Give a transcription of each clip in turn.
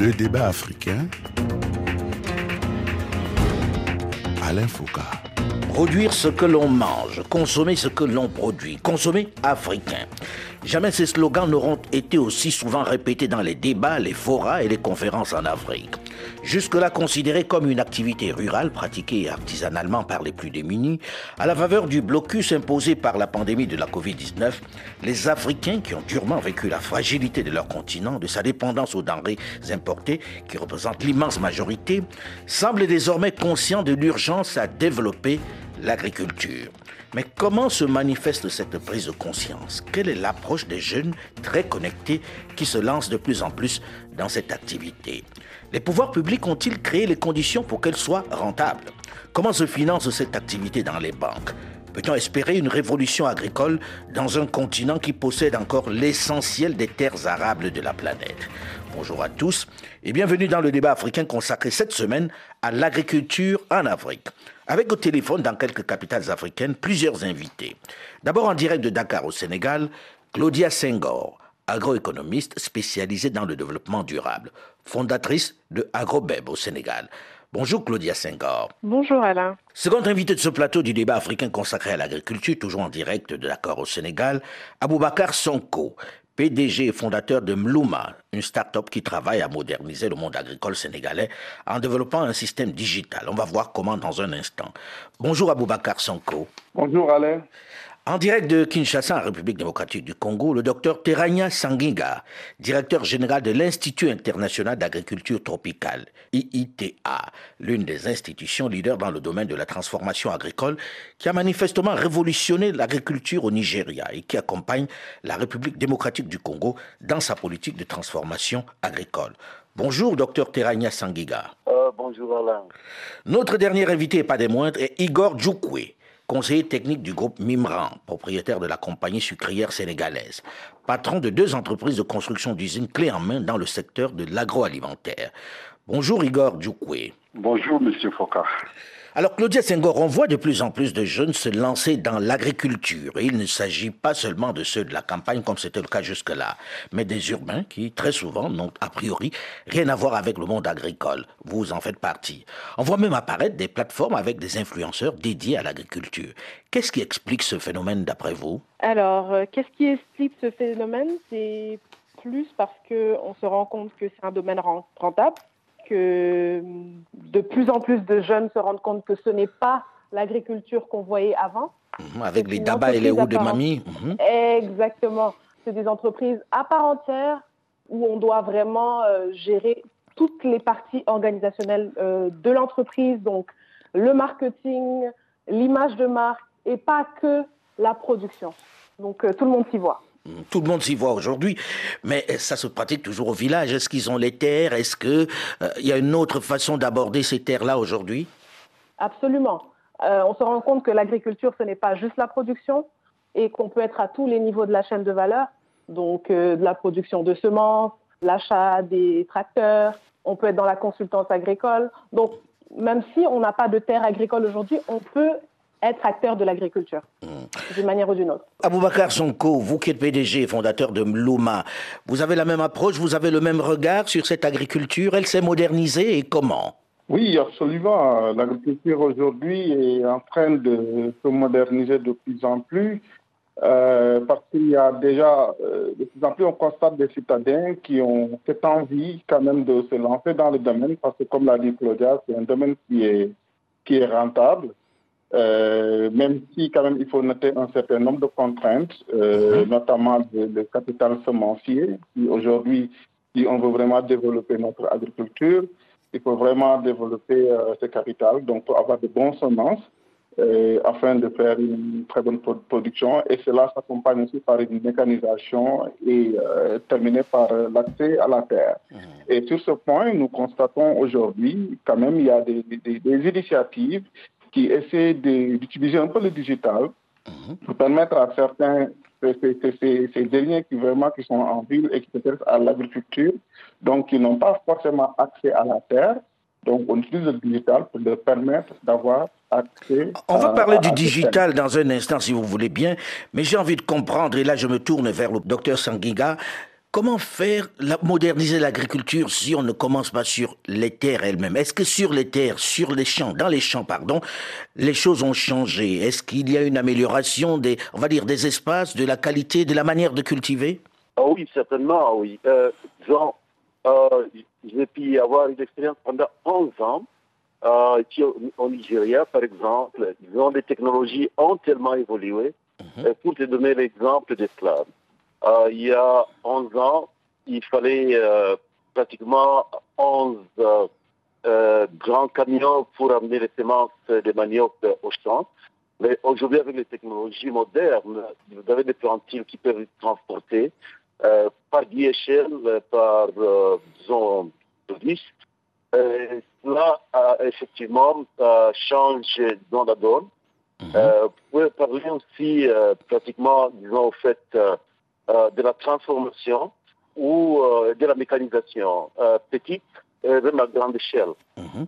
Le débat africain. Alain Foucault. Produire ce que l'on mange, consommer ce que l'on produit, consommer africain. Jamais ces slogans n'auront été aussi souvent répétés dans les débats, les forats et les conférences en Afrique. Jusque-là considérés comme une activité rurale pratiquée artisanalement par les plus démunis, à la faveur du blocus imposé par la pandémie de la Covid-19, les Africains qui ont durement vécu la fragilité de leur continent, de sa dépendance aux denrées importées, qui représentent l'immense majorité, semblent désormais conscients de l'urgence à développer l'agriculture. Mais comment se manifeste cette prise de conscience? Quelle est l'approche des jeunes très connectés qui se lancent de plus en plus dans cette activité? Les pouvoirs publics ont-ils créé les conditions pour qu'elle soit rentable? Comment se finance cette activité dans les banques? Peut-on espérer une révolution agricole dans un continent qui possède encore l'essentiel des terres arables de la planète? Bonjour à tous et bienvenue dans le débat africain consacré cette semaine à l'agriculture en Afrique. Avec au téléphone dans quelques capitales africaines plusieurs invités. D'abord en direct de Dakar au Sénégal, Claudia Senghor, agroéconomiste spécialisée dans le développement durable, fondatrice de AgroBeb au Sénégal. Bonjour Claudia Senghor. Bonjour Alain. Second invité de ce plateau du débat africain consacré à l'agriculture, toujours en direct de Dakar au Sénégal, Aboubakar Sonko, PDG et fondateur de Mlouma, une start-up qui travaille à moderniser le monde agricole sénégalais en développant un système digital. On va voir comment dans un instant. Bonjour Aboubakar Sonko. Bonjour Alain. En direct de Kinshasa, en République démocratique du Congo, le docteur Terania Sanginga, directeur général de l'Institut international d'agriculture tropicale, IITA, l'une des institutions leaders dans le domaine de la transformation agricole, qui a manifestement révolutionné l'agriculture au Nigeria et qui accompagne la République démocratique du Congo dans sa politique de transformation agricole. Bonjour, docteur Terania Sangiga. Euh, bonjour, Alain. Notre dernier invité, et pas des moindres, est Igor Djoukwe, conseiller technique du groupe Mimran, propriétaire de la compagnie sucrière sénégalaise, patron de deux entreprises de construction d'usines clés en main dans le secteur de l'agroalimentaire. Bonjour Igor Djoukwe. Bonjour Monsieur Foucault. Alors Claudia Senghor, on voit de plus en plus de jeunes se lancer dans l'agriculture. Il ne s'agit pas seulement de ceux de la campagne comme c'était le cas jusque-là, mais des urbains qui, très souvent, n'ont a priori rien à voir avec le monde agricole. Vous en faites partie. On voit même apparaître des plateformes avec des influenceurs dédiés à l'agriculture. Qu'est-ce qui explique ce phénomène d'après vous? Alors, euh, qu'est-ce qui explique ce phénomène? C'est plus parce qu'on se rend compte que c'est un domaine rentable que de plus en plus de jeunes se rendent compte que ce n'est pas l'agriculture qu'on voyait avant. Mhm, avec les dabas et les roues de mamie. Exactement. C'est des entreprises à part entière où on doit vraiment euh, gérer toutes les parties organisationnelles euh, de l'entreprise, donc le marketing, l'image de marque et pas que la production. Donc euh, tout le monde s'y voit. Tout le monde s'y voit aujourd'hui, mais ça se pratique toujours au village. Est-ce qu'ils ont les terres? Est-ce qu'il euh, y a une autre façon d'aborder ces terres-là aujourd'hui? Absolument. Euh, on se rend compte que l'agriculture, ce n'est pas juste la production et qu'on peut être à tous les niveaux de la chaîne de valeur, donc euh, de la production de semences, l'achat des tracteurs, on peut être dans la consultance agricole. Donc, même si on n'a pas de terre agricole aujourd'hui, on peut être acteur de l'agriculture, mmh. d'une manière ou d'une autre. Aboubacar Sonko, vous qui êtes PDG et fondateur de Mlouma, vous avez la même approche, vous avez le même regard sur cette agriculture Elle s'est modernisée et comment? Oui, absolument. L'agriculture aujourd'hui est en train de se moderniser de plus en plus. Euh, parce qu'il y a déjà, euh, de plus en plus, on constate des citadins qui ont cette envie quand même de se lancer dans le domaine, parce que comme l'a dit Claudia, c'est un domaine qui est, qui est rentable. Euh, même si quand même il faut noter un certain nombre de contraintes, euh, mhm. notamment le, capital semencier. Aujourd'hui, si on veut vraiment développer notre agriculture, il faut vraiment développer euh, ce capital, donc pour avoir de bons semences afin de faire une très bonne production. Et cela s'accompagne aussi par une mécanisation et terminé par l'accès à la terre. Mhm. Et sur ce point, nous constatons aujourd'hui quand même il y a des, des, des initiatives qui essaie d'utiliser un peu le digital mhm. pour permettre à certains, ces, derniers qui vraiment qui sont en ville et qui s'intéressent à l'agriculture, donc qui n'ont pas forcément accès à la terre. Donc, on utilise le digital pour leur permettre d'avoir accès. On va parler du digital dans un instant, si vous voulez bien, mais j'ai envie de comprendre, et là je me tourne vers le docteur Sanguiga, Comment faire la, moderniser l'agriculture si on ne commence pas sur les terres elles-mêmes? Est-ce que sur les terres, sur les champs, dans les champs, pardon, les choses ont changé? Est-ce qu'il y a une amélioration des, on va dire, des espaces, de la qualité, de la manière de cultiver? Ah Oui, certainement, oui. Euh, Jean, euh, j'ai pu avoir une expérience pendant 11 ans euh, au, Nigeria, par exemple. Ils ont des technologies ont tellement évolué. Mhm. Pour te donner l'exemple d'esclaves. Euh, il y a 11 ans, il fallait euh, pratiquement 11 euh, grands camions pour amener les semences de manioc au champ. Mais aujourd'hui, avec les technologies modernes, vous avez des plantiles qui peuvent être transportées par DHL, par, disons, bus. cela, effectivement, change dans la donne. Mhm. vous pouvez parler aussi pratiquement, disons, au fait de la transformation ou euh, de la mécanisation euh, petite et de la grande échelle. Mhm.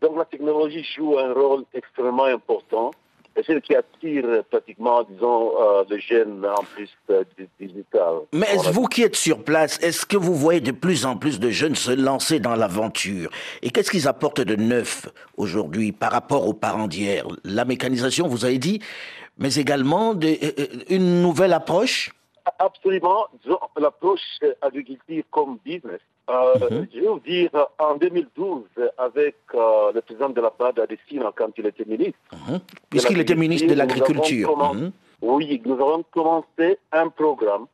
donc la technologie joue un rôle extrêmement important et c'est ce qui attire pratiquement, disons, les jeunes en plus digital. Mais est-ce vous qui êtes sur place, est-ce que vous voyez de plus en plus de jeunes se lancer dans l'aventure? Et qu'est-ce qu'ils apportent de neuf aujourd'hui par rapport aux parents d'hier? La mécanisation, vous avez dit, mais également une nouvelle approche? Absolument. L'approche agriculture comme business. Euh, mhm. Je vais vous dire, en 2012, avec euh, le président de la BAD à quand il était ministre. Mhm. Puisqu'il était ministre de l'Agriculture. Mhm. Oui, nous avons commencé un programme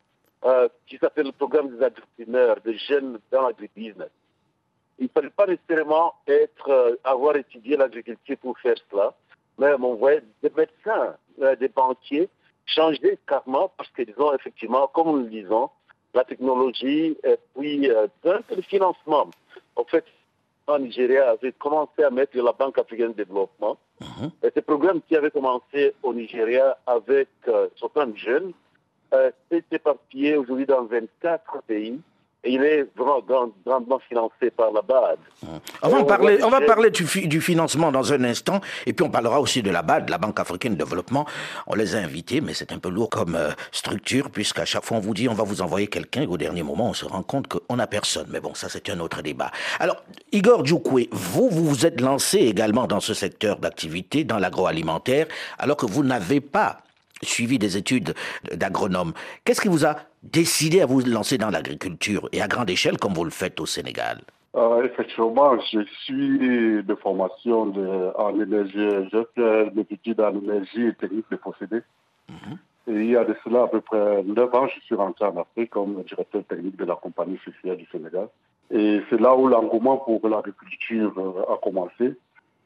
euh, qui s'appelle le programme des agriculteurs, des jeunes dans l'agribusiness. Il ne fallait pas nécessairement être, avoir étudié l'agriculture pour faire cela, mais on voyait des médecins, des banquiers changer carrément parce que, disons, effectivement, comme nous le disons, la technologie et puis euh, le financement. En fait, en Nigeria avait commencé à mettre la Banque africaine de développement. Mhm. Et ce programme qui avait commencé au Nigeria avec euh, certains jeunes euh, s'est éparpillé aujourd'hui dans 24 pays il est vraiment grandement financé par la BAD. On va, parler, on va parler du, du, financement dans un instant, et puis on parlera aussi de la BAD, la Banque africaine de développement. On les a invités, mais c'est un peu lourd comme euh, structure, puisqu'à chaque fois on vous dit on va vous envoyer quelqu'un, et au dernier moment on se rend compte qu'on n'a personne. Mais bon, ça c'est un autre débat. Alors, Igor Djoukoué, vous, vous vous êtes lancé également dans ce secteur d'activité, dans l'agroalimentaire, alors que vous n'avez pas suivi des études d'agronome. Qu'est-ce qui vous a décidé à vous lancer dans l'agriculture et à grande échelle comme vous le faites au Sénégal euh, Effectivement, je suis de formation de, en énergie. J'ai fait des études en énergie et technique de procédés. Mhm. Et il y a de cela à peu près 9 ans, je suis rentré en Afrique comme directeur technique de la compagnie sucrière du Sénégal. Et c'est là où l'engouement pour l'agriculture euh, a commencé.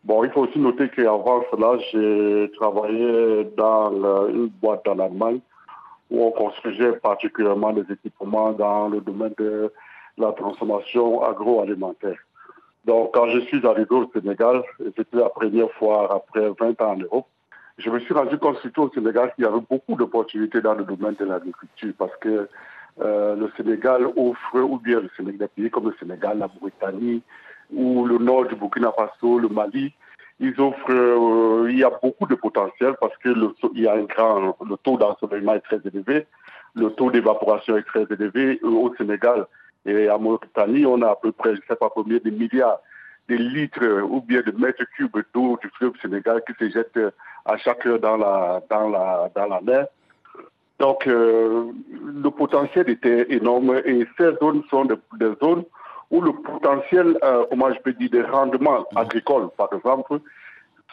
Bon, il faut aussi noter qu'avant cela, j'ai travaillé dans une boîte en Allemagne où on construisait particulièrement des équipements dans le domaine de la transformation agroalimentaire. Donc, quand je suis arrivé au Sénégal, c'était la première fois après 20 ans en Europe, je me suis rendu compte surtout au Sénégal qu'il y avait beaucoup d'opportunités dans le domaine de l'agriculture parce que euh, le Sénégal offre, ou bien le Sénégal, des pays comme le Sénégal, la Mauritanie, ou le nord du Burkina Faso, le Mali, ils offrent, euh, il y a beaucoup de potentiel parce que le, il y a un grand, le taux d'ensoleillement est très élevé, le taux d'évaporation est très élevé. Au Sénégal et à Mauritanie, on a à peu près, je ne sais pas combien, de milliards de litres ou bien de mètres cubes d'eau du fleuve Sénégal qui se jettent à chaque heure dans la, dans la, dans la mer. Donc, euh, le potentiel était énorme et ces zones sont des, zones où le potentiel, euh, comment je peux dire, des rendements agricoles, par exemple,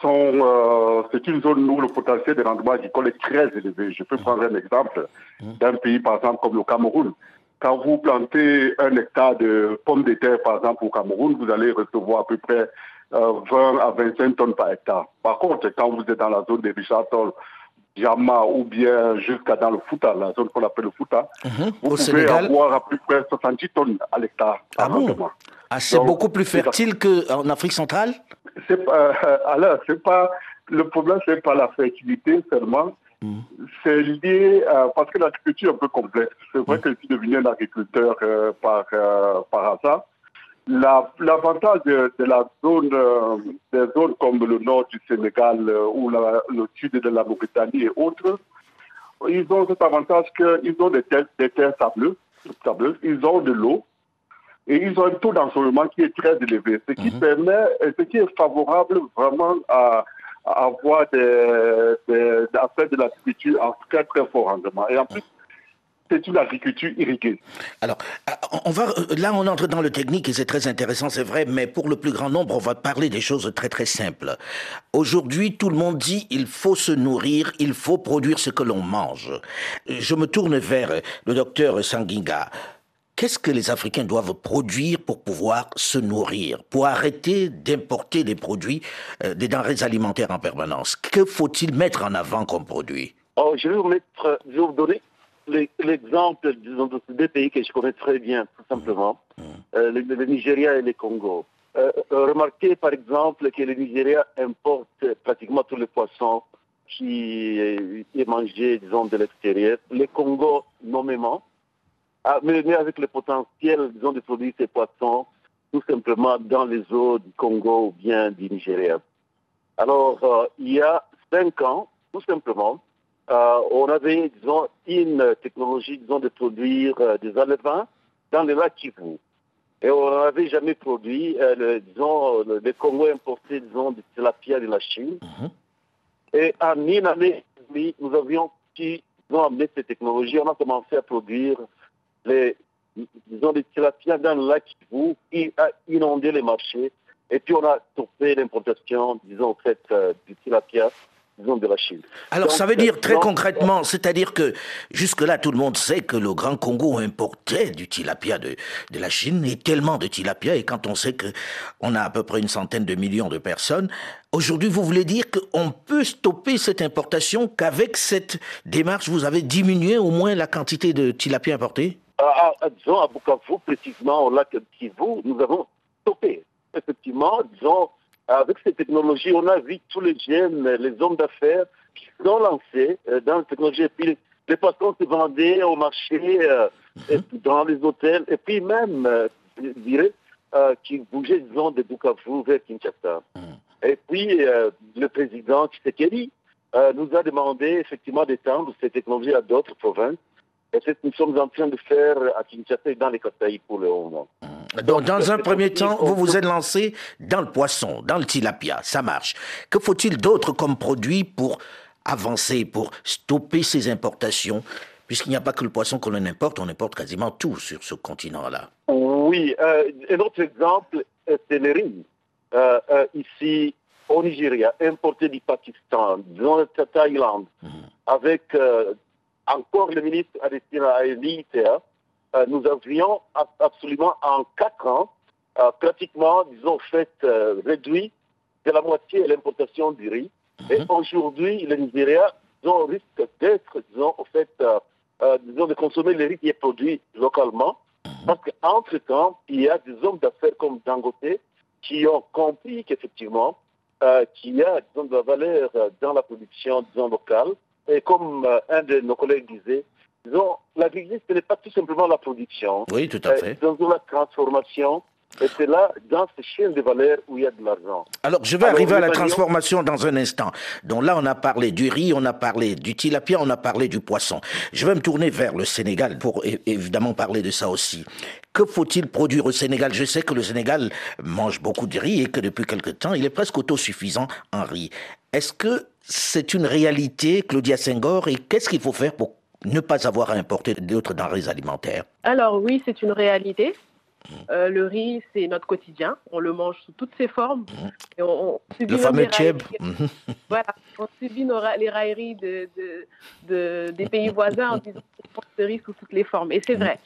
sont, euh, c'est une zone où le potentiel des rendements agricoles est très élevé. Je peux prendre un exemple d'un pays, par exemple, comme le Cameroun. Quand vous plantez un hectare de pommes de terre, par exemple, au Cameroun, vous allez recevoir à peu près 20 euh, à 25 tonnes par hectare. Par contre, quand vous êtes dans la zone des Richard Toll, Jama ou bien jusqu'à dans le Fouta, la zone qu'on appelle le Fouta, mhm. vous pouvez avoir à peu près 70 tonnes à l'hectare. Ah bon ah, C'est beaucoup plus fertile qu'en Afrique centrale c'est pas, alors, c'est pas, le problème, c'est pas la fertilité seulement. Mhm. C'est lié, parce que l'agriculture est un peu complexe. C'est vrai mhm. que je suis devenu un agriculteur euh, par, euh, par hasard. L'avantage de, la zone, euh, des zones comme le nord du Sénégal euh, ou le sud de la Mauritanie et autres, ils ont cet avantage qu'ils ont des terres, des terres sableuses sableuses, ils ont de l'eau et ils ont un taux d'ensoleillement qui est très élevé, ce qui permet, ce qui est favorable vraiment à, à avoir des, des, à faire de l'agriculture en très très fort rendement. Et en plus, c'est une agriculture irriguée. Alors, euh, on va, euh, là, on entre dans le technique et c'est très intéressant, c'est vrai, mais pour le plus grand nombre, on va parler des choses très très simples. Aujourd'hui, tout le monde dit il faut se nourrir, il faut produire ce que l'on mange. Je me tourne vers le docteur Sanguinga. Qu'est-ce que les Africains doivent produire pour pouvoir se nourrir, pour arrêter d'importer des produits, euh, des denrées alimentaires en permanence? Que faut-il mettre en avant comme produit? Oh, Je vais vous, mettre, je vais vous donner l'exemple de deux pays que je connais très bien, tout simplement, mmh. euh, le, le, Nigeria et le Congo. Euh, remarquez par exemple que le Nigeria importe pratiquement tous les poissons qui est mangé, disons, de l'extérieur. Le Congo, nommément. Ah, mais, mais, avec le potentiel, disons, de produire ces poissons tout simplement dans les eaux du Congo ou bien du Nigeria. Alors, euh, il y a cinq ans, tout simplement, euh, on avait, disons, une technologie, disons, de produire euh, des alevins dans les lacs Kivu. Et on n'avait jamais produit, euh, le, disons, le, le, Congo importait, disons, des tilapia de la Chine. Mm -hmm. Et en une année nous avions pu, disons, amener cette technologie. On a commencé à produire les, disons, des tilapia dans le lac Kivu, qui a inondé les marchés. Et puis on a stoppé l'importation, disons, en fait, euh, du tilapia de la Chine. Alors donc, ça veut dire très donc, concrètement, c'est-à-dire que jusque-là tout le monde sait que le Grand Congo importait du tilapia de, de la Chine et tellement de tilapia et quand on sait que on a à peu près une centaine de millions de personnes, aujourd'hui vous voulez dire qu'on peut stopper cette importation qu'avec cette démarche vous avez diminué au moins la quantité de tilapia importé ah, ah, Disons à Bukavu précisément au lac Kivu, nous avons stoppé. Effectivement, disons avec ces technologies, on a vu tous les jeunes, les hommes d'affaires qui sont lancés euh, dans la technologie. Et puis, les patrons se vendaient au marché, euh, et dans les hôtels, et puis même, euh, je dirais, qui bougeaient, disons, de Bukavu vers Kinshasa. Et puis, le président Tshisekedi nous a demandé effectivement d'étendre ces technologies à d'autres provinces. Et c'est ce que nous sommes en train de faire à Kinshasa et dans les Kasaï pour le moment. Donc, dans un premier temps, vous vous êtes lancé dans le poisson, dans le tilapia, ça marche. Que faut-il d'autre comme produit pour avancer, pour stopper ces importations? Puisqu'il n'y a pas que le poisson que l'on importe, on importe quasiment tout sur ce continent-là. Oui, euh, un autre exemple, c'est le riz. Euh, euh, ici, au Nigeria, importé du Pakistan, dans la Thaïlande, mmh. avec encore le ministre Aristide Aïlita, euh, nous avions absolument en quatre ans euh, pratiquement, disons, fait euh, réduit de la moitié l'importation du riz. Mm -hmm. Et aujourd'hui, le Nigeria, disons, risque d'être, disons, au fait, disons, de consommer le riz qui est produit localement. Mm -hmm. Parce qu'entre-temps, il y a des hommes d'affaires comme Dangote qui ont compris qu'effectivement, qu'il y a, disons, de la valeur dans la production, disons, locale. Et comme un de nos collègues disait, disons, l'agriculture, ce n'est pas tout simplement la production. Oui, tout à fait. Dans la transformation. Et c'est là, dans ces chaînes de valeur, où il y a de l'argent. Alors, je vais Alors, arriver à la transformation dans un instant. Donc là, on a parlé du riz, on a parlé du tilapia, on a parlé du poisson. Je vais me tourner vers le Sénégal pour évidemment parler de ça aussi. Que faut-il produire au Sénégal? Je sais que le Sénégal mange beaucoup de riz et que depuis quelque temps, il est presque autosuffisant en riz. Est-ce que c'est une réalité, Claudia Senghor, et qu'est-ce qu'il faut faire pour ne pas avoir à importer d'autres denrées alimentaires Alors oui, c'est une réalité. Euh, le riz, c'est notre quotidien. On le mange sous toutes ses formes. Et on, on le fameux tchèb. voilà, on subit nos, les railleries de, de, de, des pays voisins en disant qu'on mange le riz sous toutes les formes. Et c'est vrai.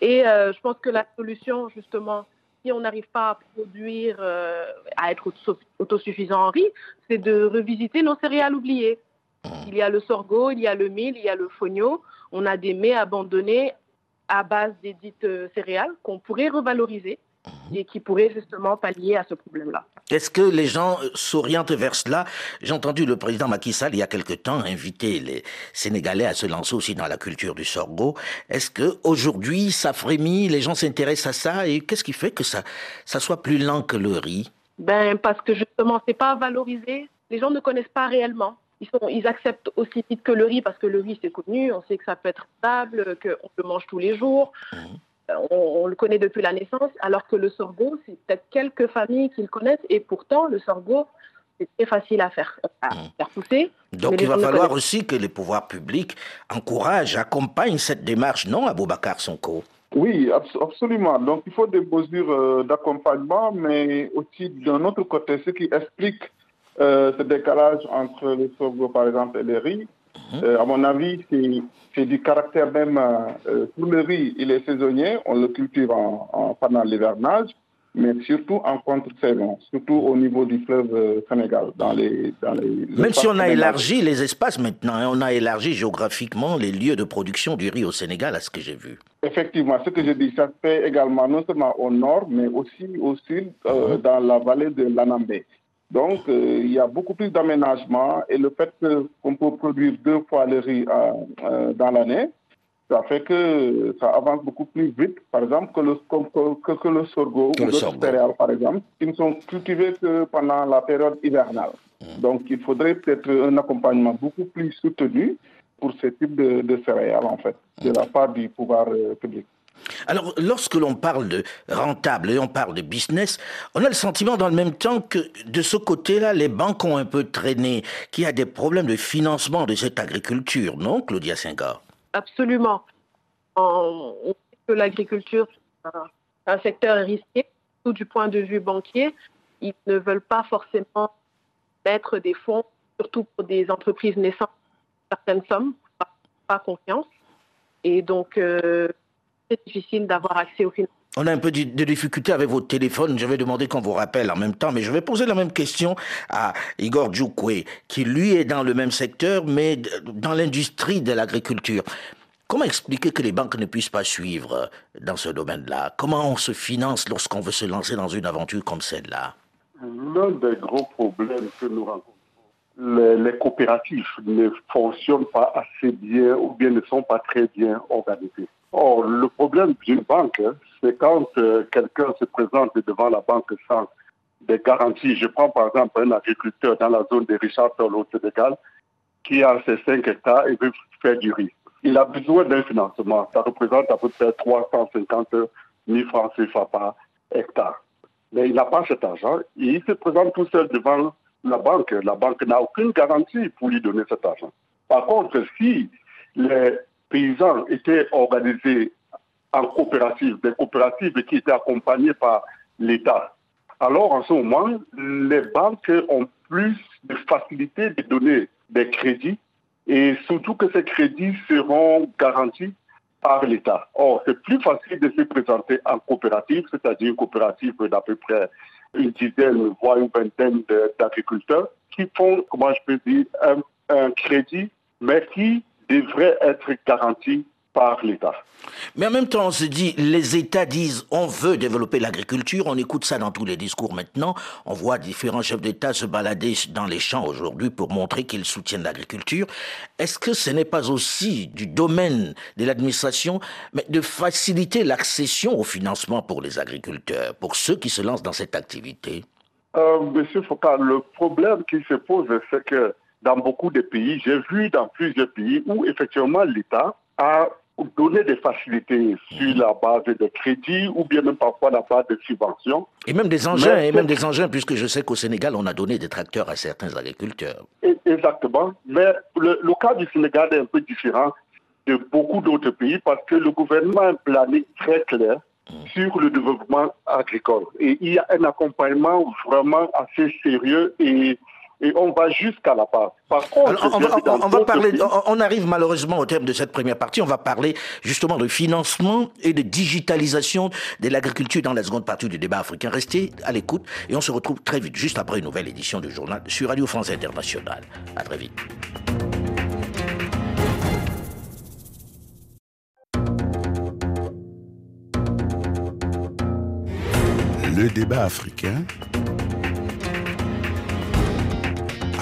Et euh, je pense que la solution, justement, si on n'arrive pas à produire, euh, à être autosuffisant en riz, c'est de revisiter nos céréales oubliées. Il y a le sorgho, il y a le mil, il y a le fonio. On a des mets abandonnés à base des dites céréales qu'on pourrait revaloriser et qui pourraient justement pallier à ce problème-là. Est-ce que les gens s'orientent vers cela? J'ai entendu le président Macky Sall, il y a quelque temps, inviter les Sénégalais à se lancer aussi dans la culture du sorgho. Est-ce que aujourd'hui ça frémit, les gens s'intéressent à ça? Et qu'est-ce qui fait que ça, ça soit plus lent que le riz? Ben parce que justement, c'est pas valorisé. Les gens ne connaissent pas réellement. Ils, sont, ils acceptent aussi vite que le riz parce que le riz c'est connu, on sait que ça peut être stable, qu'on le mange tous les jours. Mhm. Euh, On, on le connaît depuis la naissance, alors que le sorgho, c'est peut-être quelques familles qui le connaissent, et pourtant, le sorgho, c'est très facile à faire, à Mhm. faire pousser. Donc il va falloir aussi que les pouvoirs publics encouragent, accompagnent cette démarche, non, Aboubacar Sonko? Oui, abs- absolument. Donc, il faut des mesures euh, d'accompagnement, mais aussi d'un autre côté, ce qui explique euh, ce décalage entre le sorgho, par exemple, et le riz. Euh, à mon avis, c'est du caractère même. euh, euh, pour le riz, il est saisonnier, on le cultive en, en- pendant l'hivernage, mais surtout en contre-saison, surtout au niveau du fleuve euh, Sénégal, dans les, dans les Même si on a élargi les espaces maintenant, hein, on a élargi géographiquement les lieux de production du riz au Sénégal, à ce que j'ai vu. Effectivement, ce que je dis, ça se fait également non seulement au nord, mais aussi au sud, euh, dans la vallée de l'Anambé. Donc, euh, il y a beaucoup plus d'aménagement et le fait qu'on peut produire deux fois le riz euh, euh, dans l'année, ça fait que ça avance beaucoup plus vite, par exemple, que le, que, que- le sorgho Que ou le d'autres céréales, par exemple, qui ne sont cultivés que pendant la période hivernale. Donc, il faudrait peut-être un accompagnement beaucoup plus soutenu pour ce type de, de céréales, en fait, de la part du pouvoir euh, public. Alors, lorsque l'on parle de rentable et on parle de business, on a le sentiment dans le même temps que de ce côté-là, les banques ont un peu traîné, qu'il y a des problèmes de financement de cette agriculture, non, Claudia Senghor? Absolument. En- on sait que l'agriculture, c'est un- secteur risqué, tout du point de vue banquier. Ils ne veulent pas forcément mettre des fonds, surtout pour des entreprises naissantes, certaines sommes, pas, pas confiance. Et donc, euh, c'est difficile d'avoir accès au financement. On a un peu de difficulté avec votre téléphone. Je vais demander qu'on vous rappelle en même temps, mais je vais poser la même question à Igor Djoukwe, qui lui est dans le même secteur, mais dans l'industrie de l'agriculture. Comment expliquer que les banques ne puissent pas suivre euh, dans ce domaine-là? Comment on se finance lorsqu'on veut se lancer dans une aventure comme celle-là? L'un des gros problèmes que nous rencontrons, les, les coopératives ne fonctionnent pas assez bien ou bien ne sont pas très bien organisées. Or, le problème d'une banque, hein, c'est quand euh, quelqu'un se présente devant la banque sans des garanties. Je prends par exemple un agriculteur dans la zone de Richard Toll au Sénégal qui a ses 5 hectares et veut faire du riz. Il a besoin d'un financement. Ça représente à peu près 350 000 francs CFA par hectare mais il n'a pas cet argent et il se présente tout seul devant la banque. La banque n'a aucune garantie pour lui donner cet argent. Par contre, si les paysans étaient organisés en coopératives, des coopératives qui étaient accompagnées par l'État, alors en ce moment, les banques ont plus de facilité de donner des crédits et surtout que ces crédits seront garantis par l'État. Or, c'est plus facile de se présenter en coopérative, c'est-à-dire une coopérative d'à peu près une dizaine, voire une vingtaine d'agriculteurs qui font, comment je peux dire, un, un crédit, mais qui devrait être garanti par l'État. Mais en même temps, on se dit, les États disent, on veut développer l'agriculture, on écoute ça dans tous les discours maintenant, on voit différents chefs d'État se balader dans les champs aujourd'hui pour montrer qu'ils soutiennent l'agriculture. Est-ce que ce n'est pas aussi du domaine de l'administration, mais de faciliter l'accession au financement pour les agriculteurs, pour ceux qui se lancent dans cette activité? Euh, Monsieur Foucault, le problème qui se pose, c'est que dans beaucoup de pays, j'ai vu dans plusieurs pays où effectivement l'État a donné des facilités sur la base des crédits ou bien même parfois la base de subventions. Et même des engins, Mais- et même des engins, puisque je sais qu'au Sénégal, on a donné des tracteurs à certains agriculteurs. Exactement. Mais le, le cas du Sénégal est un peu différent de beaucoup d'autres pays parce que le gouvernement a un planning très clair sur le développement agricole. Et il y a un accompagnement vraiment assez sérieux et, et on va jusqu'à la base. Par contre, Alors, on, va, on parler, pays- on, on arrive malheureusement au terme de cette première partie. On va parler justement de financement et de digitalisation de l'agriculture dans la seconde partie du débat africain. Restez à l'écoute et on se retrouve très vite, juste après une nouvelle édition du journal sur Radio France Internationale. À très vite. Le débat africain.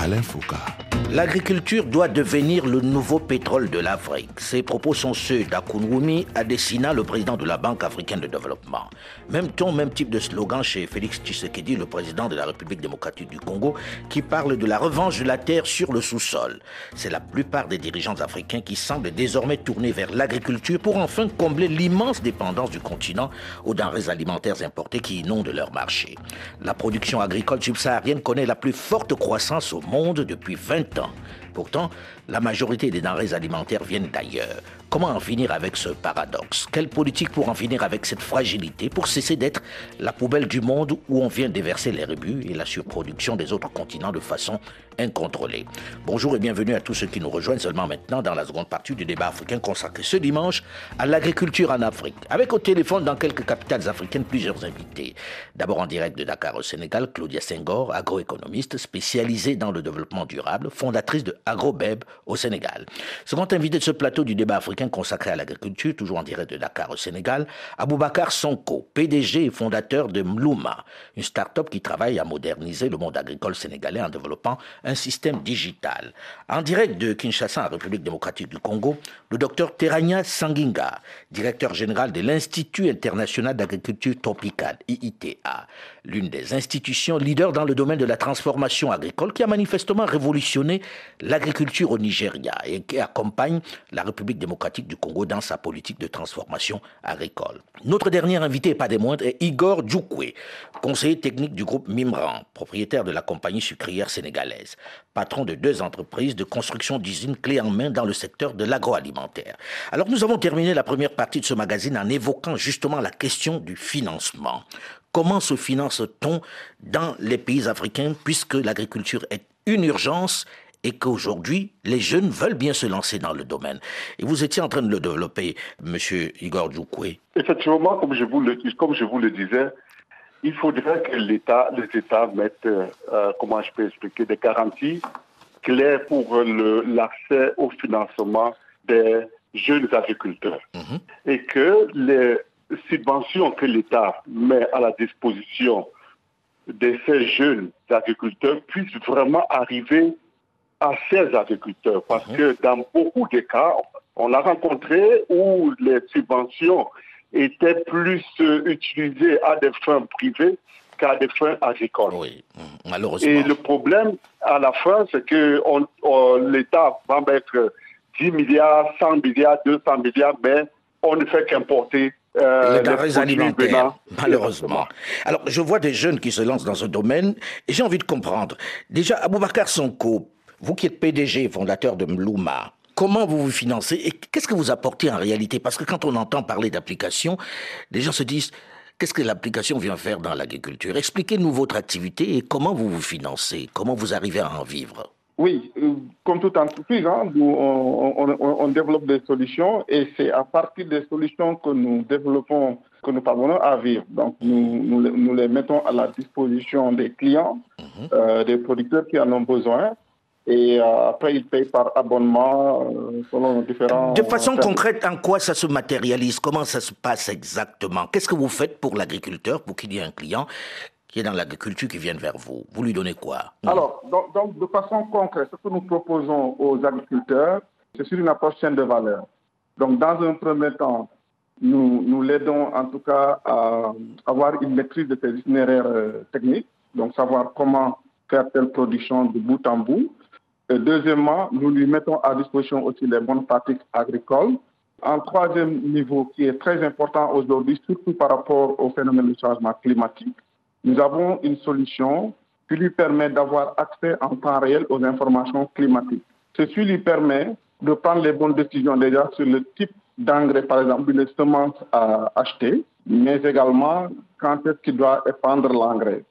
Alain Foucault. L'agriculture doit devenir le nouveau pétrole de l'Afrique. Ces propos sont ceux d'Akunwumi Adesina, le président de la Banque africaine de développement. Même ton, même type de slogan chez Félix Tshisekedi, le président de la République démocratique du Congo, qui parle de la revanche de la terre sur le sous-sol. C'est la plupart des dirigeants africains qui semblent désormais tourner vers l'agriculture pour enfin combler l'immense dépendance du continent aux denrées alimentaires importées qui inondent leur marché. La production agricole subsaharienne connaît la plus forte croissance au monde depuis 20 ans 그. Pourtant, la majorité des denrées alimentaires viennent d'ailleurs. Comment en finir avec ce paradoxe? Quelle politique pour en finir avec cette fragilité, pour cesser d'être la poubelle du monde où on vient déverser les rébus et la surproduction des autres continents de façon incontrôlée? Bonjour et bienvenue à tous ceux qui nous rejoignent seulement maintenant dans la seconde partie du débat africain consacré ce dimanche à l'agriculture en Afrique. Avec au téléphone dans quelques capitales africaines plusieurs invités. D'abord en direct de Dakar au Sénégal, Claudia Senghor, agroéconomiste spécialisée dans le développement durable, fondatrice de AgroBeb au Sénégal. Second invité de ce plateau du débat africain consacré à l'agriculture, toujours en direct de Dakar au Sénégal, Aboubacar Sonko, PDG et fondateur de Mlouma, une start-up qui travaille à moderniser le monde agricole sénégalais en développant un système digital. En direct de Kinshasa, en République démocratique du Congo, le docteur Terania Sanginga, directeur général de l'Institut international d'agriculture tropicale, IITA, l'une des institutions leaders dans le domaine de la transformation agricole qui a manifestement révolutionné l'agriculture au Nigeria et qui accompagne la République démocratique du Congo dans sa politique de transformation agricole. Notre dernier invité, pas des moindres, est Igor Djoukwe, conseiller technique du groupe Mimran, propriétaire de la compagnie sucrière sénégalaise, patron de deux entreprises de construction d'usines clés en main dans le secteur de l'agroalimentaire. Alors nous avons terminé la première partie de ce magazine en évoquant justement la question du financement. Comment se finance-t-on dans les pays africains puisque l'agriculture est une urgence et qu'aujourd'hui, les jeunes veulent bien se lancer dans le domaine? Et vous étiez en train de le développer, Monsieur Igor Djoukoué. Effectivement, comme je vous le, comme je vous le disais, il faudrait que l'État, les États mettent, euh, comment je peux expliquer, des garanties claires pour l'accès au financement des jeunes agriculteurs. Mhm. Et que les subventions que l'État met à la disposition de ces jeunes agriculteurs puissent vraiment arriver à ces agriculteurs. Parce que dans beaucoup de cas, on a rencontré où les subventions étaient plus euh, utilisées à des fins privées qu'à des fins agricoles. Oui, mm, malheureusement. Et le problème à la fin, c'est que on- on- l'État va mettre 10 milliards, 100 milliards, 200 milliards, mais on ne fait qu'importer euh, les les alimentaires, malheureusement. Alors, je vois des jeunes qui se lancent dans ce domaine et j'ai envie de comprendre. Déjà, Aboubacar Sonko, vous qui êtes PDG, fondateur de Mlouma, comment vous vous financez et qu'est-ce que vous apportez en réalité? Parce que quand on entend parler d'application, les gens se disent qu'est-ce que l'application vient faire dans l'agriculture? Expliquez-nous votre activité et comment vous vous financez, comment vous arrivez à en vivre. Oui, euh, comme toute entreprise, hein, nous, on, on- on- on développe des solutions et c'est à partir des solutions que nous développons que nous parvenons à vivre. Donc, nous, nous, les- nous les mettons à la disposition des clients, euh, des producteurs qui en ont besoin. Et euh, après, ils payent par abonnement euh, selon différents... De façon services. concrète, en quoi ça se matérialise? Comment ça se passe exactement? Qu'est-ce que vous faites pour l'agriculteur, pour qu'il y ait un client qui est dans l'agriculture qui vienne vers vous Vous lui donnez quoi? Alors, donc, de façon concrète, ce que nous proposons aux agriculteurs, c'est sur une approche chaîne de valeur. Donc, dans un premier temps, nous, nous l'aidons en tout cas à avoir une maîtrise de ces itinéraires euh, techniques, donc savoir comment faire telle production de bout en bout. Deuxièmement, nous lui mettons à disposition aussi les bonnes pratiques agricoles. En troisième niveau, qui est très important aujourd'hui, surtout par rapport au phénomène du changement climatique, nous avons une solution qui lui permet d'avoir accès en temps réel aux informations climatiques. Ceci lui permet de prendre les bonnes décisions déjà sur le type d'engrais, par exemple, les semences à acheter, mais également quand est-ce qu'il doit épandre l'engrais.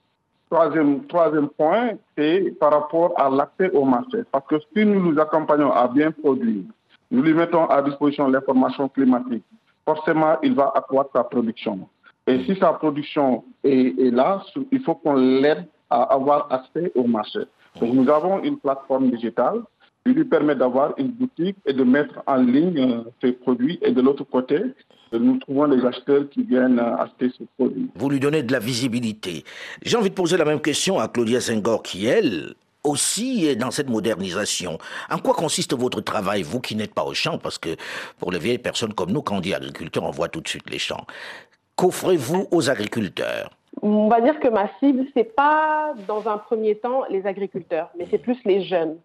Troisième, troisième point, c'est par rapport à l'accès au marché. Parce que si nous nous accompagnons à bien produire, nous lui mettons à disposition l'information climatique, forcément, il va accroître sa production. Et si sa production est, est là, il faut qu'on l'aide à avoir accès au marché. Donc, nous avons une plateforme digitale qui lui permet d'avoir une boutique et de mettre en ligne euh, ses produits. Et de l'autre côté, nous trouvons des acheteurs qui viennent euh, acheter ces produits. Vous lui donnez de la visibilité. J'ai envie de poser la même question à Claudia Senghor qui, elle, aussi dans cette modernisation. En quoi consiste votre travail, vous qui n'êtes pas au champ? Parce que pour les vieilles personnes comme nous, quand on dit agriculteur, on voit tout de suite les champs. Qu'offrez-vous aux agriculteurs? On va dire que ma cible, c'est pas dans un premier temps les agriculteurs, mais c'est plus les jeunes.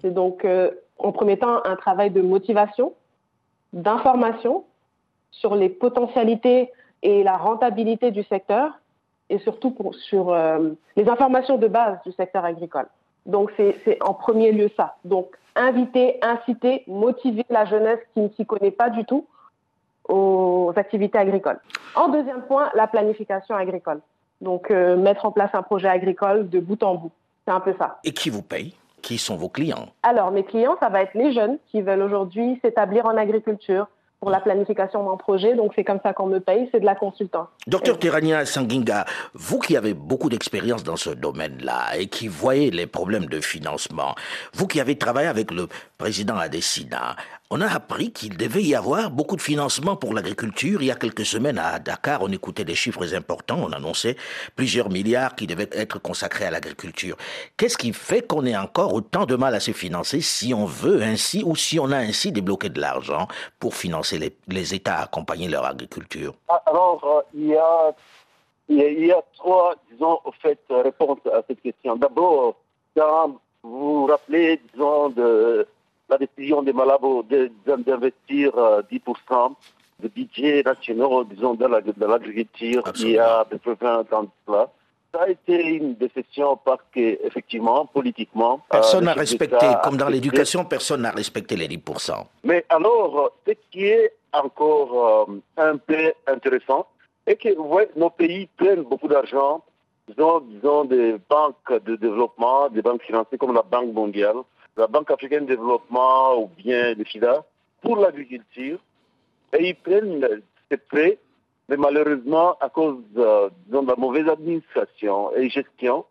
C'est donc euh, en premier temps un travail de motivation, d'information sur les potentialités et la rentabilité du secteur et surtout sur euh, les informations de base du secteur agricole. Donc c'est en premier lieu ça. Donc inviter, inciter, motiver la jeunesse qui ne s'y connaît pas du tout aux activités agricoles. En deuxième point, la planification agricole. Donc euh, mettre en place un projet agricole de bout en bout. C'est un peu ça. Et qui vous paye? Qui sont vos clients? Alors mes clients, ça va être les jeunes qui veulent aujourd'hui s'établir en agriculture, pour la planification d'un projet. Donc, c'est comme ça qu'on me paye, c'est de la consultance. Docteur Terania Sanginga, vous qui avez beaucoup d'expérience dans ce domaine-là et qui voyez les problèmes de financement, vous qui avez travaillé avec le président Adesina, on a appris qu'il devait y avoir beaucoup de financement pour l'agriculture. Il y a quelques semaines à Dakar, on écoutait des chiffres importants. On annonçait plusieurs milliards qui devaient être consacrés à l'agriculture. Qu'est-ce qui fait qu'on ait encore autant de mal à se financer si on veut ainsi ou si on a ainsi débloqué de l'argent pour financer les, États à accompagner leur agriculture? Alors, euh, il, y a, il, y a, trois, disons, au fait, réponses à cette question. D'abord, vous vous rappelez, disons, de la décision des Malabo d'investir 10% euh, de budget national, disons, dans l'agriculture, il y a à peu près 20 ans de cela. Ça a été une décision parce qu'effectivement, politiquement... Euh, personne n'a respecté, comme dans l'éducation, personne n'a respecté les 10%. Mais alors, ce qui est encore euh, un peu intéressant, est que ouais, nos pays prennent beaucoup d'argent, disons, disons, des banques de développement, des banques financières comme la Banque mondiale, la Banque africaine de développement ou bien le FIDA pour l'agriculture et ils prennent ces prêts, mais malheureusement, à cause euh, de la mauvaise administration et gestion,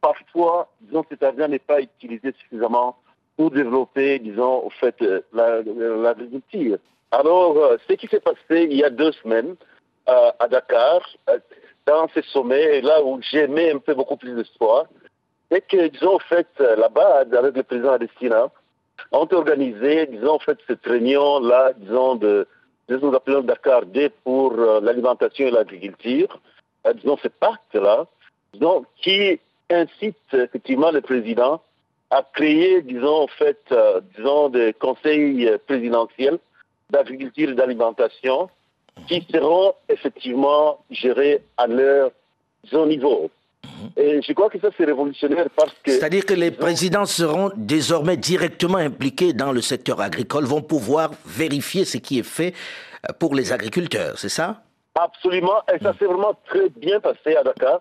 parfois, disons, cet argent n'est pas utilisé suffisamment pour développer, disons, au fait, euh, l'agriculture. Alors, euh, ce qui s'est passé il y a deux semaines à Dakar, dans ces sommets, là où j'ai mis un peu beaucoup plus d'espoir, c'est que, disons, fait, là-bas, avec le président Adesina, ont organisé, disons, fait, cette réunion-là, disons, de, nous appelons Dakar D pour euh, l'alimentation et l'agriculture, euh, disons, ce pacte-là, disons, qui incite effectivement le président à créer, disons, en fait, euh, disons, des conseils présidentiels d'agriculture et d'alimentation qui seront effectivement gérés à leur niveau. Et je crois que ça, c'est révolutionnaire parce que... C'est-à-dire que les présidents seront désormais directement impliqués dans le secteur agricole, vont pouvoir vérifier ce qui est fait euh, pour les agriculteurs, c'est ça? Absolument, et ça s'est vraiment très bien passé à Dakar,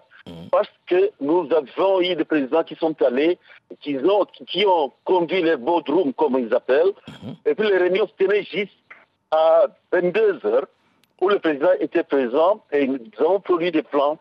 parce que nous avons eu des présidents qui sont allés, qui ont, qui ont conduit les boardrooms, comme ils appellent, et puis les réunions se tenaient juste à 22 heures, où le président était présent, et nous avons produit des plans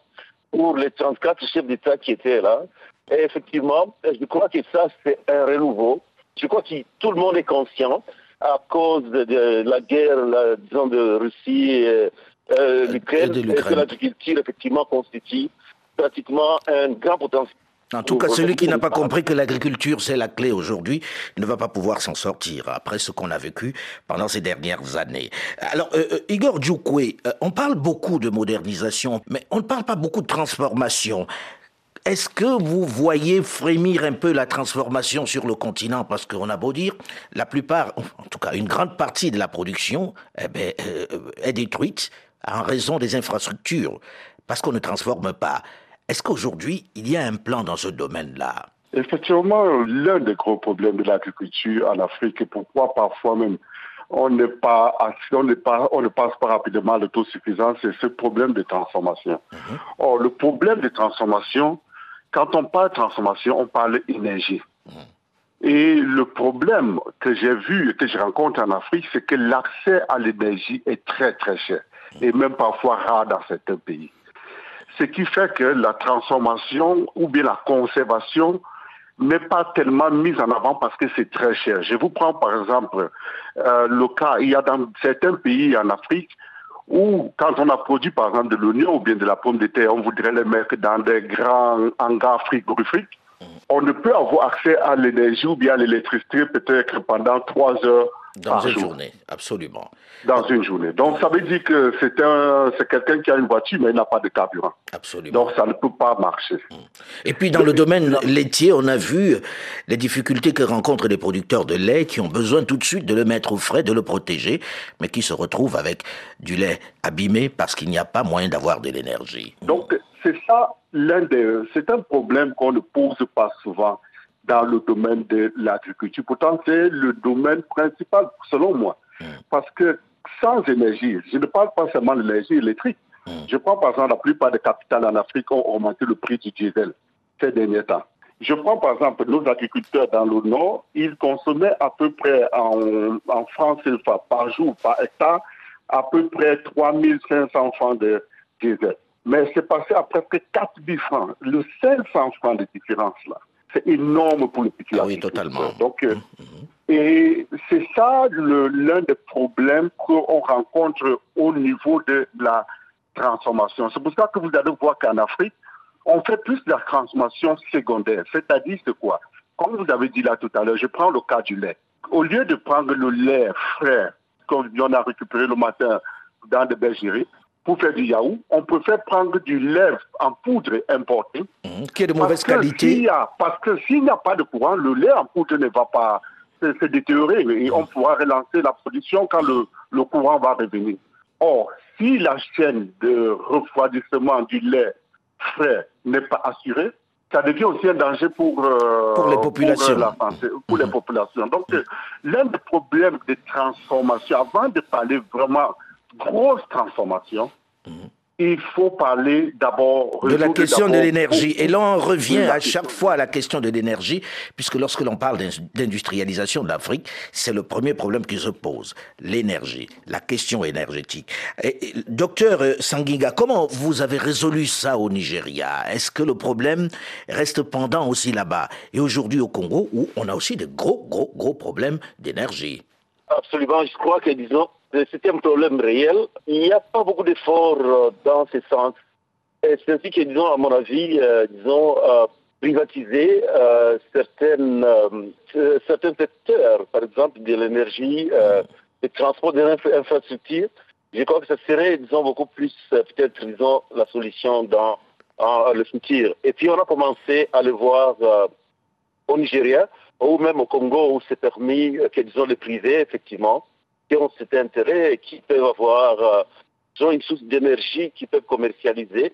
pour les 34 chefs d'État qui étaient là. Et effectivement, je crois que ça, c'est un renouveau. Je crois que tout le monde est conscient à cause de, la guerre, disons, de Russie et euh, l'Ukraine, et que l'agriculture, effectivement, constitue pratiquement un grand potentiel en tout cas, celui qui n'a pas compris que l'agriculture, c'est la clé aujourd'hui, ne va pas pouvoir s'en sortir après ce qu'on a vécu pendant ces dernières années. Alors, euh, euh, Igor Djoukoué, euh, on parle beaucoup de modernisation, mais on ne parle pas beaucoup de transformation. Est-ce que vous voyez frémir un peu la transformation sur le continent? Parce qu'on a beau dire, la plupart, en tout cas une grande partie de la production eh ben, est détruite en raison des infrastructures, parce qu'on ne transforme pas. Est-ce qu'aujourd'hui, il y a un plan dans ce domaine-là? Effectivement, l'un des gros problèmes de l'agriculture en Afrique, et pourquoi parfois même on, n'est pas, on, n'est pas, on ne passe pas rapidement à l'autosuffisance, c'est ce problème de transformation. Mhm. Or, le problème de transformation, quand on parle de transformation, on parle d'énergie. Mhm. Et le problème que j'ai vu et que je rencontre en Afrique, c'est que l'accès à l'énergie est très très cher et même parfois rare dans certains pays. Ce qui fait que la transformation ou bien la conservation n'est pas tellement mise en avant parce que c'est très cher. Je vous prends par exemple euh, le cas, il y a dans certains pays en Afrique où quand on a produit par exemple de l'oignon ou bien de la pomme de terre, on voudrait les mettre dans des grands hangars frigorifiques on ne peut avoir accès à l'énergie ou bien à l'électricité peut-être pendant trois heures Dans par une jour. journée, absolument. Dans une journée. Donc ça veut dire que c'est un, c'est quelqu'un qui a une voiture mais il n'a pas de carburant. Absolument. Donc ça ne peut pas marcher. Et puis dans le domaine laitier, on a vu les difficultés que rencontrent les producteurs de lait qui ont besoin tout de suite de le mettre au frais, de le protéger, mais qui se retrouvent avec du lait abîmé parce qu'il n'y a pas moyen d'avoir de l'énergie. Donc c'est ça l'un des, c'est un problème qu'on ne pose pas souvent dans le domaine de l'agriculture. Pourtant c'est le domaine principal selon moi, parce que sans énergie, je ne parle pas seulement de l'énergie électrique. Je prends par exemple la plupart des capitales en Afrique ont augmenté le prix du diesel ces derniers temps. Je prends par exemple nos agriculteurs dans le nord, ils consommaient à peu près en, en francs CFA par jour, par hectare, à peu près 3500 francs de diesel. Mais c'est passé à presque 4000 francs. Le 500 francs de différence là, c'est énorme pour le petit Ah oui, totalement. Donc, euh, et c'est ça l'un des problèmes qu'on rencontre au niveau de la transformation. C'est pour ça que vous allez voir qu'en Afrique, on fait plus de la transformation secondaire. C'est-à-dire, c'est quoi? Comme vous avez dit là tout à l'heure, je prends le cas du lait. Au lieu de prendre le lait frais, qu'on a récupéré le matin dans des bergeries, pour faire du yaourt, on préfère prendre du lait en poudre importé Mhm. Qui est de mauvaise qualité. y a- parce que s'il n'y a pas de courant, le lait en poudre ne va pas se, détériorer et on pourra relancer la production quand le, le courant va revenir. Or, si la chaîne de refroidissement du lait frais n'est pas assurée, ça devient aussi un danger pour, euh, Pour les populations. pour, euh, la santé, pour les populations. Donc, euh, l'un des problèmes de transformation, avant de parler vraiment grosse transformation, il faut parler d'abord de la question de l'énergie. Et là, on revient à chaque fois à la question de l'énergie, puisque lorsque l'on parle d'in- d'industrialisation de l'Afrique, c'est le premier problème qui se pose, l'énergie, la question énergétique. Et, et, docteur euh, Sanginga, comment vous avez résolu ça au Nigeria? Est-ce que le problème reste pendant aussi là-bas Et aujourd'hui au Congo, où on a aussi de gros, gros, gros problèmes d'énergie? Absolument, je crois que, disons, c'est un problème réel. Il n'y a pas beaucoup d'efforts euh, dans ce sens. C'est ainsi que, disons, à mon avis, euh, disons, euh, privatiser euh, certaines, euh, euh, certains secteurs, par exemple de l'énergie, euh, des transports, des infra- infrastructures, je crois que ça serait, disons, beaucoup plus, euh, peut-être, disons, la solution dans, le futur. Et puis, on a commencé à le voir euh, au Nigeria ou même au Congo où c'est permis euh, que, disons, les privés, effectivement, qui ont cet intérêt et qui peuvent avoir, euh, disons, une source d'énergie qu'ils peuvent commercialiser,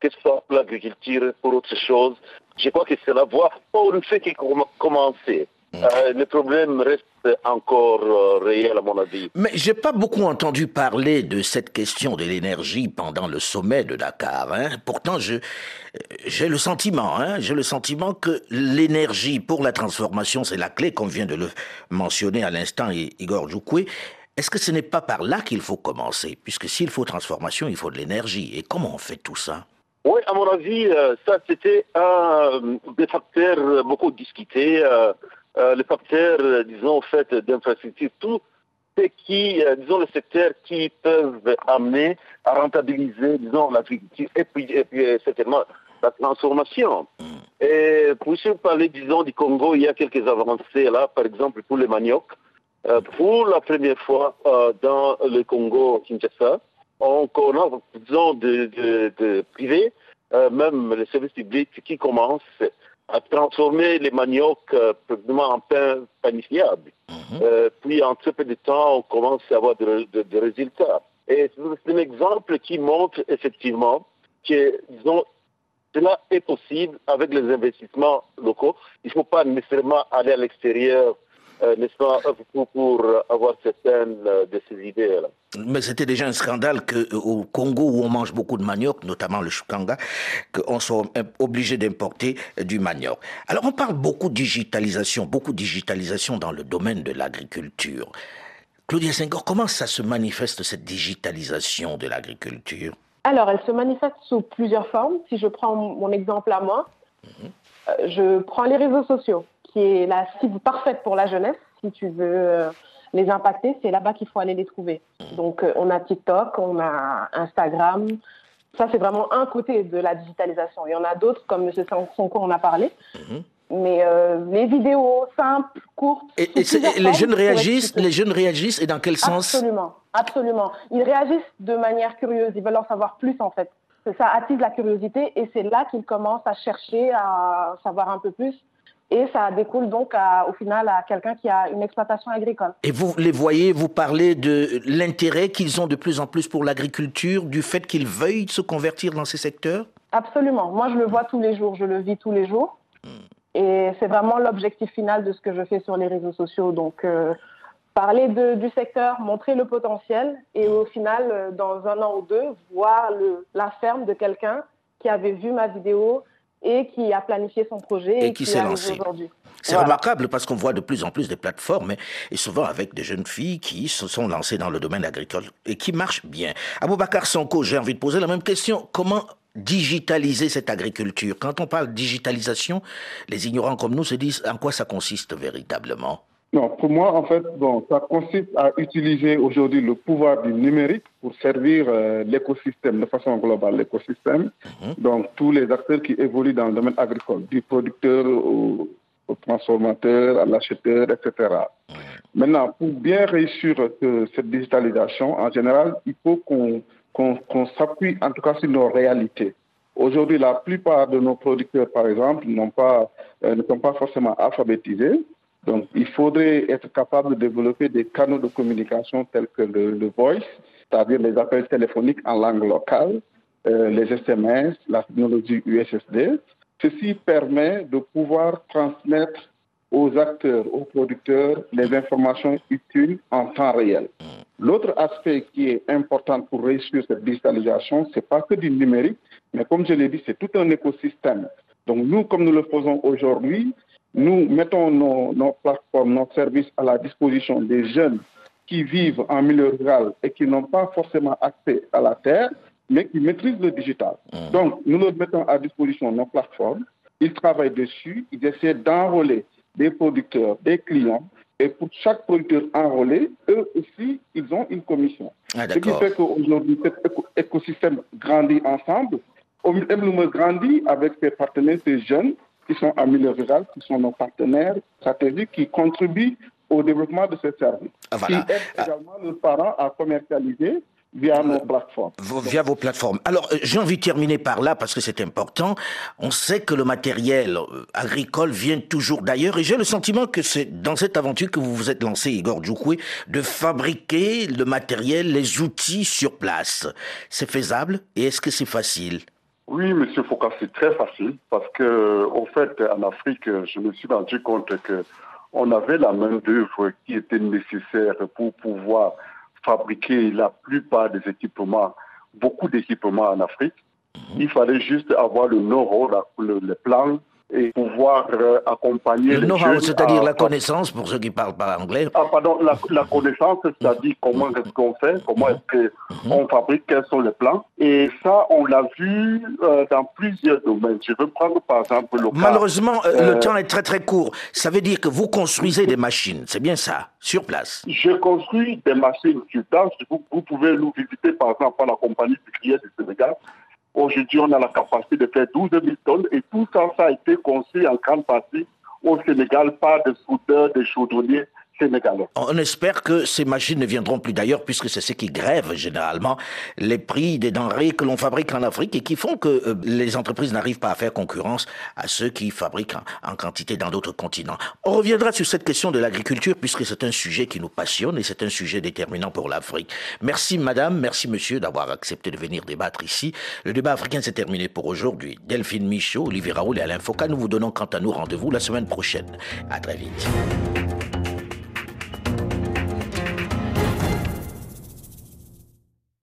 que ce soit pour l'agriculture, pour autre chose. Je crois que c'est la voie. On ne fait que com- commencer. Euh, le problème reste encore euh, réel, à mon avis. Mais j'ai pas beaucoup entendu parler de cette question de l'énergie pendant le sommet de Dakar. Hein. Pourtant, euh, j'ai le sentiment, hein, j'ai le sentiment que l'énergie pour la transformation, c'est la clé, comme vient de le mentionner à l'instant Igor Djoukoué. Est-ce que ce n'est pas par là qu'il faut commencer? Puisque s'il faut transformation, il faut de l'énergie. Et comment on fait tout ça? Oui, à mon avis, euh, ça c'était un des facteurs beaucoup discutés, euh, les facteurs, euh, disons, en fait, d'infrastructure, tout ce qui, euh, disons, les secteurs qui peuvent amener à rentabiliser, disons, l'agriculture et puis, et puis euh, certainement la transformation. Et pour se parler, disons, du Congo, il y a quelques avancées là, par exemple pour les maniocs. Euh, pour la première fois euh, dans le Congo, Kinshasa, on a, disons, de, de, de privés, euh, même les services publics qui commencent à transformer les maniocs euh, en pain panifiable. Euh, puis en très peu de temps, on commence à avoir des de, de résultats. Et c'est un exemple qui montre effectivement que, disons, cela est possible avec les investissements locaux. Il ne faut pas nécessairement aller à l'extérieur, n'est-ce pas, pour, pour avoir certaines euh, de ces idées-là. Mais c'était déjà un scandale que euh, au Congo où on mange beaucoup de manioc, notamment le chukanga, qu'on soit euh, obligé d'importer euh, du manioc. Alors on parle beaucoup de digitalisation, beaucoup de digitalisation dans le domaine de l'agriculture. Claudia Senghor, comment ça se manifeste cette digitalisation de l'agriculture? Alors, elle se manifeste sous plusieurs formes. Si je prends mon exemple à moi, euh, je prends les réseaux sociaux, qui est la cible parfaite pour la jeunesse. Si tu veux euh, les impacter, c'est là-bas qu'il faut aller les trouver. Donc, euh, on a TikTok, on a Instagram. Ça, c'est vraiment un côté de la digitalisation. Il y en a d'autres, comme M. Sonko en a parlé. Mais euh, les vidéos simples, courtes. Et, les jeunes réagissent, les jeunes réagissent et dans quel sens? Absolument, absolument. Ils réagissent de manière curieuse. Ils veulent en savoir plus en fait. Ça attise la curiosité et c'est là qu'ils commencent à chercher à savoir un peu plus. Et ça découle donc au final à quelqu'un qui a une exploitation agricole. Et vous les voyez, vous parlez de l'intérêt qu'ils ont de plus en plus pour l'agriculture, du fait qu'ils veuillent se convertir dans ces secteurs? Absolument. Moi, je le vois tous les jours, je le vis tous les jours. Et c'est vraiment l'objectif final de ce que je fais sur les réseaux sociaux. Donc, euh, parler du secteur, montrer le potentiel et au final, euh, dans un an ou deux, voir le, la ferme de quelqu'un qui avait vu ma vidéo et qui a planifié son projet et, qui, s'est lancé aujourd'hui. C'est remarquable parce qu'on voit de plus en plus de plateformes et souvent avec des jeunes filles qui se sont lancées dans le domaine agricole et qui marchent bien. Aboubacar Sonko, j'ai envie de poser la même question. Comment digitaliser cette agriculture? Quand on parle digitalisation, les ignorants comme nous se disent en quoi ça consiste véritablement? Non, pour moi, en fait, bon, ça consiste à utiliser aujourd'hui le pouvoir du numérique pour servir euh, l'écosystème de façon globale, l'écosystème. Mhm. Donc, tous les acteurs qui évoluent dans le domaine agricole, du producteur au, transformateur, à l'acheteur, etc. Mhm. Maintenant, pour bien réussir cette digitalisation, en général, il faut qu'on s'appuie en tout cas sur nos réalités. Aujourd'hui, la plupart de nos producteurs, par exemple, pas, euh, ne sont pas forcément alphabétisés. Donc, il faudrait être capable de développer des canaux de communication tels que le, voice, c'est-à-dire les appels téléphoniques en langue locale, euh, les SMS, la technologie USSD. Ceci permet de pouvoir transmettre aux acteurs, aux producteurs, les informations utiles en temps réel. L'autre aspect qui est important pour réussir cette digitalisation, c'est pas que du numérique, mais comme je l'ai dit, c'est tout un écosystème. Donc nous, comme nous le faisons aujourd'hui, nous mettons nos, plateformes, nos services à la disposition des jeunes qui vivent en milieu rural et qui n'ont pas forcément accès à la terre, mais qui maîtrisent le digital. Mmh. Donc, nous leur mettons à disposition nos plateformes. Ils travaillent dessus, ils essaient d'enrôler des producteurs, des clients. Et pour chaque producteur enrôlé, eux aussi, ils ont une commission. Ah, Ce qui fait qu'aujourd'hui, cet écosystème grandit ensemble. me grandit avec ses partenaires, ses jeunes, qui sont en milieu rural, qui sont nos partenaires stratégiques, qui contribuent au développement de ce service. Ah, Qui aident également nos parents à commercialiser via nos plateformes. Via vos plateformes. Alors, euh, j'ai envie de terminer par là parce que c'est important. On sait que le matériel euh, agricole vient toujours d'ailleurs et j'ai le sentiment que c'est dans cette aventure que vous vous êtes lancé, Igor Djoukoué, de fabriquer le matériel, les outils sur place. C'est faisable et est-ce que c'est facile? Oui, Monsieur Foucault, c'est très facile parce que, au fait, en Afrique, je me suis rendu compte que on avait la main d'œuvre qui était nécessaire pour pouvoir fabriquer la plupart des équipements, beaucoup d'équipements en Afrique. Mhm. Il fallait juste avoir le know-how, le, le plan, et pouvoir euh, accompagner le know-how, c'est-à-dire la connaissance pour ceux qui parlent pas anglais. Ah pardon, la, connaissance, c'est-à-dire comment est-ce qu'on fait, comment est-ce qu'on mhm. fabrique, quels sont les plans. Et ça, on l'a vu euh, dans plusieurs domaines. Je veux prendre par exemple le Malheureusement, euh, le temps est très très court. Ça veut dire que vous construisez des machines, c'est bien ça, sur place. Je construis des machines sur place. Vous, vous pouvez nous visiter par exemple à la compagnie sucrière du Sénégal Aujourd'hui, on a la capacité de faire 12 000 tonnes et tout ça, ça a été construit en grande partie au Sénégal par des soudeurs, des chaudronniers on espère que ces machines ne viendront plus d'ailleurs, puisque c'est ce qui grève généralement les prix des denrées que l'on fabrique en Afrique et qui font que euh, les entreprises n'arrivent pas à faire concurrence à ceux qui fabriquent en, quantité dans d'autres continents. On reviendra sur cette question de l'agriculture, puisque c'est un sujet qui nous passionne et c'est un sujet déterminant pour l'Afrique. Merci madame, merci monsieur d'avoir accepté de venir débattre ici. Le débat africain s'est terminé pour aujourd'hui. Delphine Michaud, Olivier Raoul et Alain Foucault, nous vous donnons quant à nous rendez-vous la semaine prochaine. À très vite.